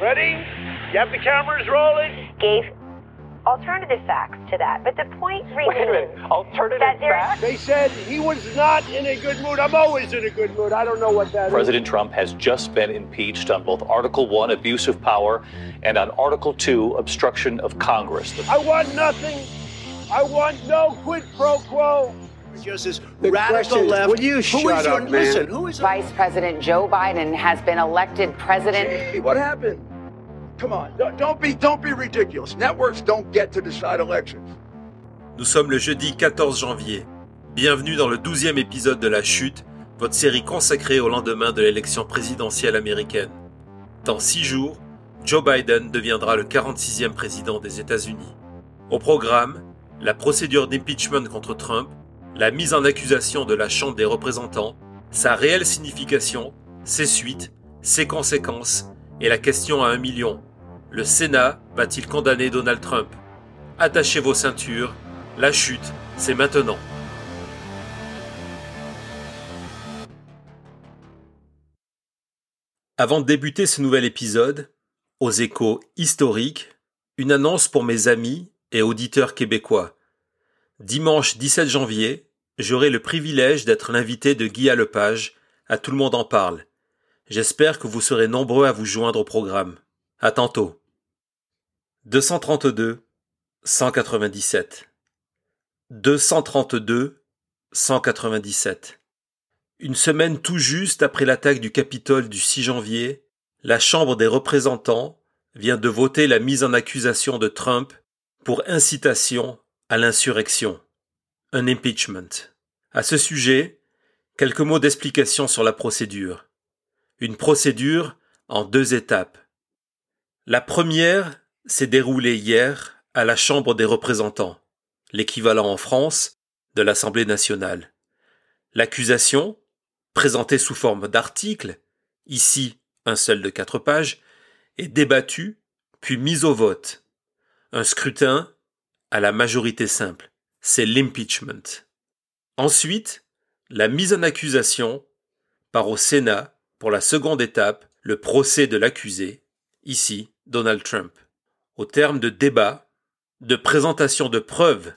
Ready? You have the cameras rolling? gave alternative facts to that. But the point Wait a minute. remains Alternative that there's facts? They said he was not in a good mood. I'm always in a good mood. I don't know what that is. President Trump has just been impeached on both Article 1, abuse of power, and on Article 2, obstruction of Congress. The I want nothing. I want no quid pro quo. Just this The radical question- left. Will you Who shut is your, up, man? Listen, who is Vice President Joe Biden has been elected president. Hey, what happened? Come on, don't, don't be don't be ridiculous. Networks don't get to decide elections. Nous sommes le jeudi 14 janvier. Bienvenue dans le 12e épisode de La Chute, votre série consacrée au lendemain de l'élection présidentielle américaine. Dans six jours, Joe Biden deviendra le 46e président des États-Unis. Au programme, la procédure d'impeachment contre Trump, la mise en accusation de la Chambre des représentants, sa réelle signification, ses suites, ses conséquences et la question à un million. Le Sénat va-t-il condamner Donald Trump? Attachez vos ceintures, la chute, c'est maintenant. Avant de débuter ce nouvel épisode, aux échos historiques, une annonce pour mes amis et auditeurs québécois. Dimanche 17 janvier, j'aurai le privilège d'être l'invité de Guy Lepage à Tout le monde en parle. J'espère que vous serez nombreux à vous joindre au programme. À tantôt. 232 197 232 197 Une semaine tout juste après l'attaque du Capitole du 6 janvier, la Chambre des représentants vient de voter la mise en accusation de Trump pour incitation à l'insurrection, un impeachment. À ce sujet, quelques mots d'explication sur la procédure. Une procédure en deux étapes. La première s'est déroulée hier à la Chambre des représentants, l'équivalent en France de l'Assemblée nationale. L'accusation, présentée sous forme d'article, ici un seul de quatre pages, est débattue puis mise au vote. Un scrutin à la majorité simple, c'est l'impeachment. Ensuite, la mise en accusation part au Sénat pour la seconde étape, le procès de l'accusé, ici Donald Trump. Au terme de débats, de présentation de preuves,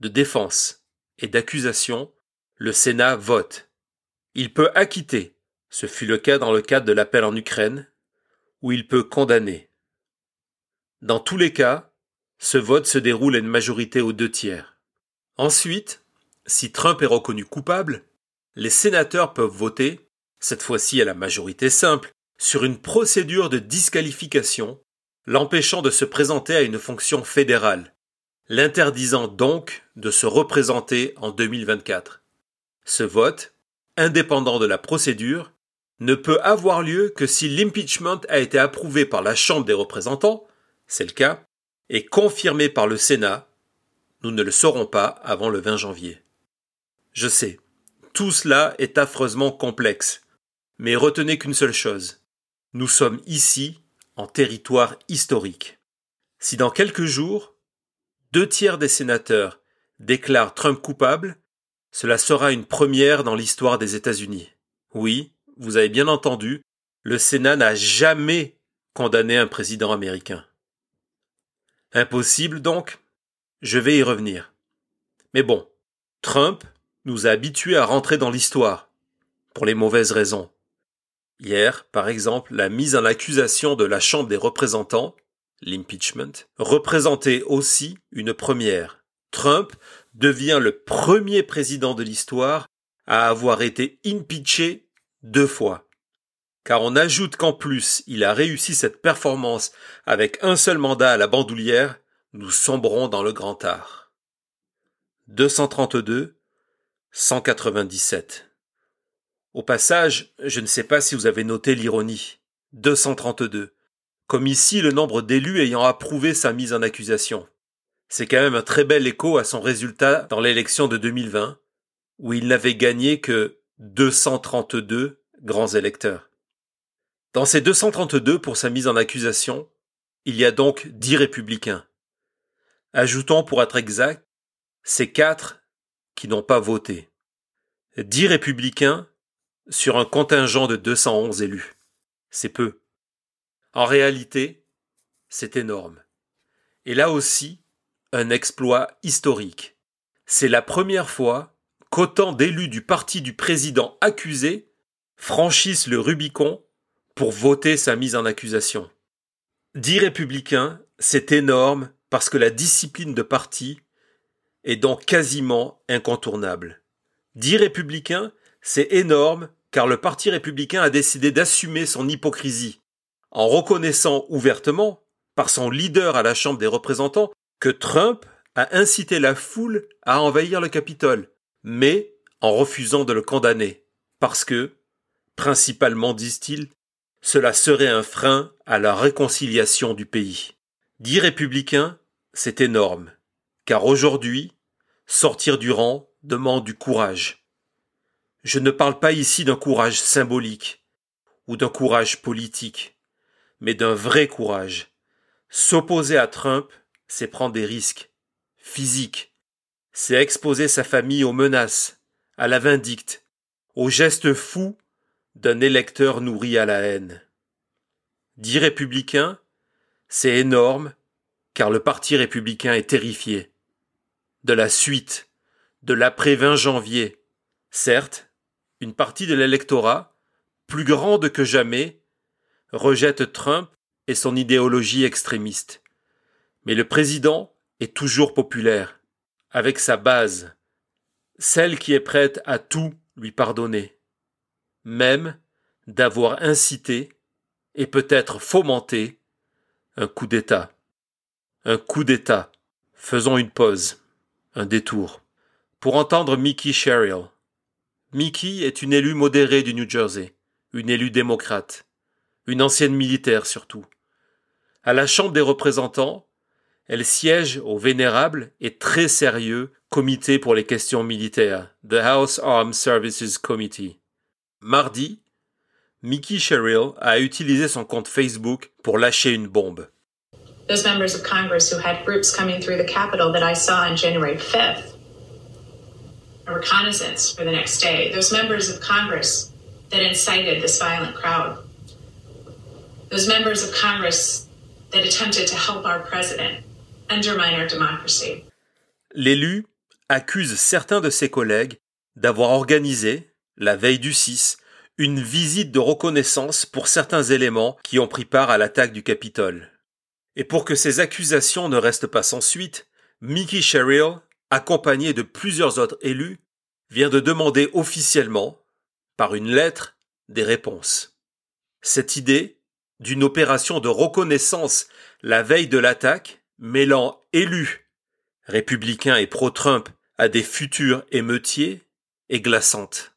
de défense et d'accusation, le Sénat vote. Il peut acquitter, ce fut le cas dans le cadre de l'appel en Ukraine, ou il peut condamner. Dans tous les cas, ce vote se déroule à une majorité aux deux tiers. Ensuite, si Trump est reconnu coupable, les sénateurs peuvent voter, cette fois-ci à la majorité simple, sur une procédure de disqualification l'empêchant de se présenter à une fonction fédérale, l'interdisant donc de se représenter en 2024. Ce vote, indépendant de la procédure, ne peut avoir lieu que si l'impeachment a été approuvé par la Chambre des représentants, c'est le cas, et confirmé par le Sénat. Nous ne le saurons pas avant le 20 janvier. Je sais, tout cela est affreusement complexe, mais retenez qu'une seule chose. Nous sommes ici en territoire historique. Si dans quelques jours, deux tiers des sénateurs déclarent Trump coupable, cela sera une première dans l'histoire des États-Unis. Oui, vous avez bien entendu, le Sénat n'a jamais condamné un président américain. Impossible donc Je vais y revenir. Mais bon, Trump nous a habitués à rentrer dans l'histoire, pour les mauvaises raisons. Hier, par exemple, la mise en accusation de la Chambre des représentants, l'impeachment, représentait aussi une première. Trump devient le premier président de l'histoire à avoir été impeaché deux fois. Car on ajoute qu'en plus il a réussi cette performance avec un seul mandat à la bandoulière, nous sombrons dans le grand art. 232, 197. Au passage, je ne sais pas si vous avez noté l'ironie. 232. Comme ici le nombre d'élus ayant approuvé sa mise en accusation. C'est quand même un très bel écho à son résultat dans l'élection de 2020, où il n'avait gagné que 232 grands électeurs. Dans ces 232 pour sa mise en accusation, il y a donc 10 républicains. Ajoutons pour être exact, ces 4 qui n'ont pas voté. 10 républicains sur un contingent de 211 élus. C'est peu. En réalité, c'est énorme. Et là aussi, un exploit historique. C'est la première fois qu'autant d'élus du parti du président accusé franchissent le Rubicon pour voter sa mise en accusation. Dix républicains, c'est énorme parce que la discipline de parti est donc quasiment incontournable. Dix républicains, c'est énorme car le Parti républicain a décidé d'assumer son hypocrisie en reconnaissant ouvertement, par son leader à la Chambre des représentants, que Trump a incité la foule à envahir le Capitole, mais en refusant de le condamner, parce que, principalement disent-ils, cela serait un frein à la réconciliation du pays. Dix républicains, c'est énorme, car aujourd'hui, sortir du rang demande du courage. Je ne parle pas ici d'un courage symbolique ou d'un courage politique, mais d'un vrai courage. S'opposer à Trump, c'est prendre des risques physiques, c'est exposer sa famille aux menaces, à la vindicte, aux gestes fous d'un électeur nourri à la haine. Dix républicains, c'est énorme, car le parti républicain est terrifié. De la suite, de l'après 20 janvier. Certes, une partie de l'électorat, plus grande que jamais, rejette Trump et son idéologie extrémiste. Mais le président est toujours populaire, avec sa base, celle qui est prête à tout lui pardonner, même d'avoir incité et peut-être fomenté un coup d'État. Un coup d'État. Faisons une pause, un détour, pour entendre Mickey Sherrill. Mickey est une élue modérée du New Jersey, une élue démocrate, une ancienne militaire surtout. À la Chambre des représentants, elle siège au vénérable et très sérieux Comité pour les questions militaires, The House Armed Services Committee. Mardi, Mickey Sherrill a utilisé son compte Facebook pour lâcher une bombe. Those members of Congress who had groups coming through the Capitol that I saw on January 5th, a reconnaissance for the next day, those members of Congress that incited this violent crowd, those members of Congress that attempted to help our president undermine our democracy. L'élu accuse certains de ses collègues d'avoir organisé, la veille du 6, une visite de reconnaissance pour certains éléments qui ont pris part à l'attaque du Capitole. Et pour que ces accusations ne restent pas sans suite, Mickey Sherrill, accompagné de plusieurs autres élus, vient de demander officiellement, par une lettre, des réponses. Cette idée d'une opération de reconnaissance la veille de l'attaque, mêlant élus, républicains et pro-Trump, à des futurs émeutiers, est glaçante.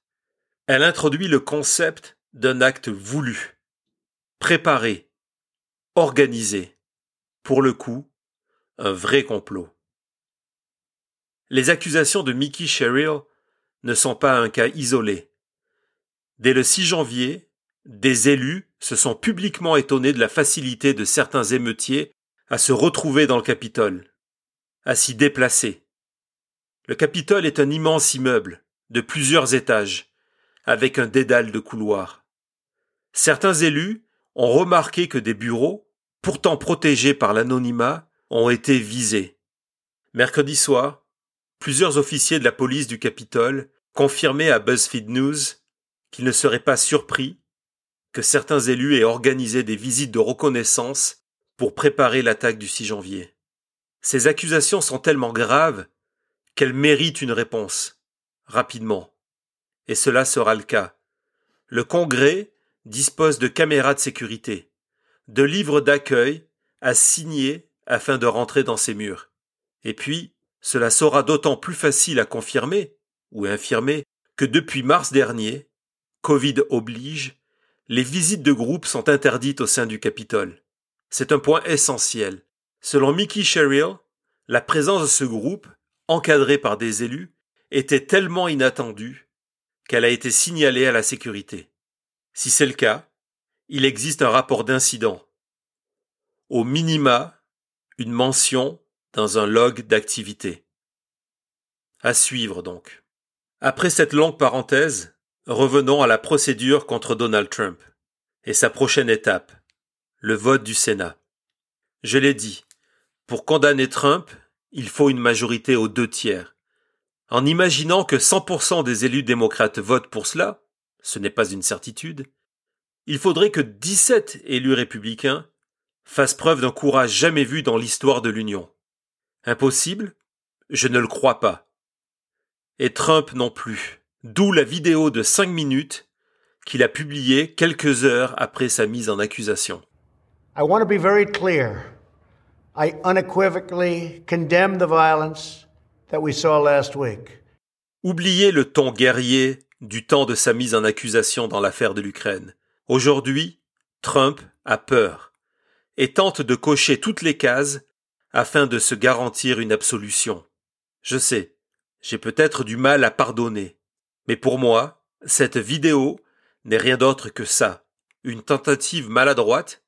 Elle introduit le concept d'un acte voulu, préparé, organisé, pour le coup, un vrai complot. Les accusations de Mickey Sherrill ne sont pas un cas isolé. Dès le 6 janvier, des élus se sont publiquement étonnés de la facilité de certains émeutiers à se retrouver dans le Capitole, à s'y déplacer. Le Capitole est un immense immeuble, de plusieurs étages, avec un dédale de couloirs. Certains élus ont remarqué que des bureaux, pourtant protégés par l'anonymat, ont été visés. Mercredi soir, plusieurs officiers de la police du Capitole confirmaient à BuzzFeed News qu'ils ne seraient pas surpris que certains élus aient organisé des visites de reconnaissance pour préparer l'attaque du 6 janvier. Ces accusations sont tellement graves qu'elles méritent une réponse, rapidement. Et cela sera le cas. Le Congrès dispose de caméras de sécurité de livres d'accueil à signer afin de rentrer dans ces murs. Et puis, cela sera d'autant plus facile à confirmer ou infirmer que depuis mars dernier, Covid oblige, les visites de groupe sont interdites au sein du Capitole. C'est un point essentiel. Selon Mickey Sherrill, la présence de ce groupe, encadré par des élus, était tellement inattendue qu'elle a été signalée à la sécurité. Si c'est le cas, il existe un rapport d'incident. Au minima, une mention dans un log d'activité. À suivre donc. Après cette longue parenthèse, revenons à la procédure contre Donald Trump et sa prochaine étape, le vote du Sénat. Je l'ai dit, pour condamner Trump, il faut une majorité aux deux tiers. En imaginant que 100% des élus démocrates votent pour cela, ce n'est pas une certitude, il faudrait que 17 élus républicains fassent preuve d'un courage jamais vu dans l'histoire de l'Union. Impossible? Je ne le crois pas. Et Trump non plus. D'où la vidéo de 5 minutes qu'il a publiée quelques heures après sa mise en accusation. I want to be very clear. I unequivocally condemn the violence Oubliez le ton guerrier du temps de sa mise en accusation dans l'affaire de l'Ukraine. Aujourd'hui, Trump a peur et tente de cocher toutes les cases afin de se garantir une absolution. Je sais, j'ai peut-être du mal à pardonner, mais pour moi, cette vidéo n'est rien d'autre que ça, une tentative maladroite,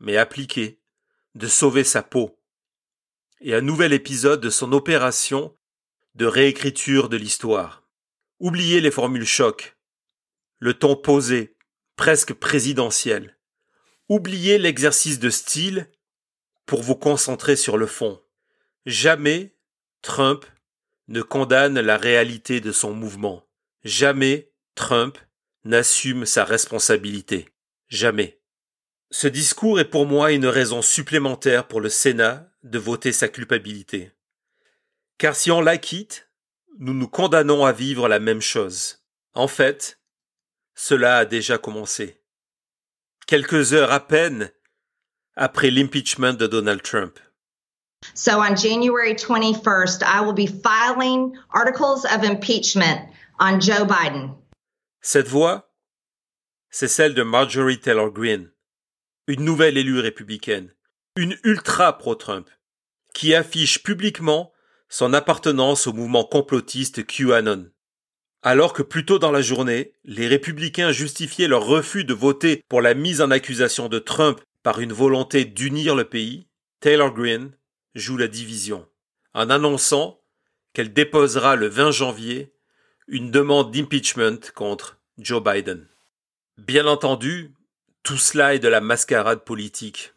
mais appliquée, de sauver sa peau, et un nouvel épisode de son opération de réécriture de l'histoire. Oubliez les formules choc, le ton posé, presque présidentiel. Oubliez l'exercice de style pour vous concentrer sur le fond. Jamais Trump ne condamne la réalité de son mouvement. Jamais Trump n'assume sa responsabilité. Jamais. Ce discours est pour moi une raison supplémentaire pour le Sénat de voter sa culpabilité. Car si on l'acquitte, nous nous condamnons à vivre la même chose. En fait, cela a déjà commencé. Quelques heures à peine après l'impeachment de Donald Trump. So on January 21st, I will be filing articles of impeachment on Joe Biden. Cette voix, c'est celle de Marjorie Taylor Greene, une nouvelle élue républicaine, une ultra pro-Trump, qui affiche publiquement son appartenance au mouvement complotiste QAnon. Alors que plus tôt dans la journée, les républicains justifiaient leur refus de voter pour la mise en accusation de Trump par une volonté d'unir le pays, Taylor Greene joue la division, en annonçant qu'elle déposera le 20 janvier une demande d'impeachment contre Joe Biden. Bien entendu, tout cela est de la mascarade politique.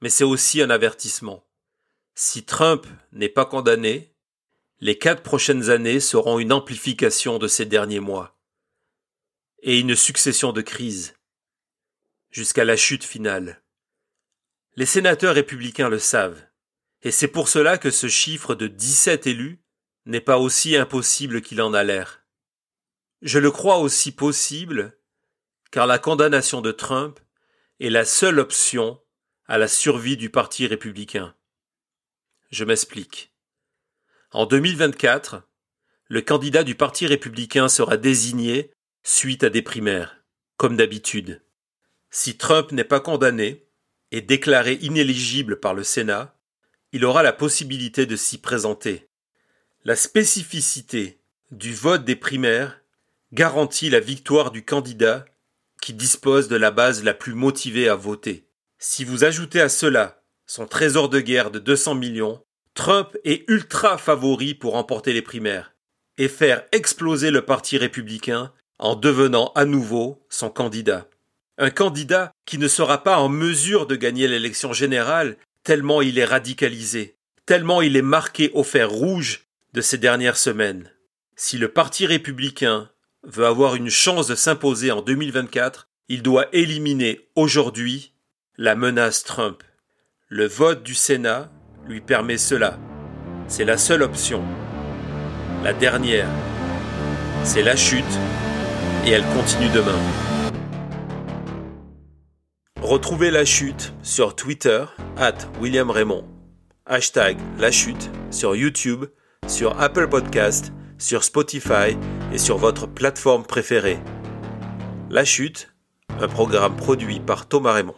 Mais c'est aussi un avertissement. Si Trump n'est pas condamné, les quatre prochaines années seront une amplification de ces derniers mois et une succession de crises jusqu'à la chute finale. Les sénateurs républicains le savent, et c'est pour cela que ce chiffre de 17 élus n'est pas aussi impossible qu'il en a l'air. Je le crois aussi possible car la condamnation de Trump est la seule option à la survie du Parti républicain. Je m'explique. En 2024, le candidat du Parti républicain sera désigné suite à des primaires, comme d'habitude. Si Trump n'est pas condamné et déclaré inéligible par le Sénat, il aura la possibilité de s'y présenter. La spécificité du vote des primaires garantit la victoire du candidat qui dispose de la base la plus motivée à voter. Si vous ajoutez à cela son trésor de guerre de 200 millions, Trump est ultra favori pour remporter les primaires et faire exploser le Parti républicain en devenant à nouveau son candidat. Un candidat qui ne sera pas en mesure de gagner l'élection générale tellement il est radicalisé, tellement il est marqué au fer rouge de ces dernières semaines. Si le Parti républicain veut avoir une chance de s'imposer en 2024, il doit éliminer aujourd'hui la menace Trump. Le vote du Sénat lui permet cela. C'est la seule option. La dernière, c'est la chute et elle continue demain. Retrouvez la chute sur Twitter, at William Raymond. Hashtag la chute sur YouTube, sur Apple Podcast, sur Spotify et sur votre plateforme préférée. La chute, un programme produit par Thomas Raymond.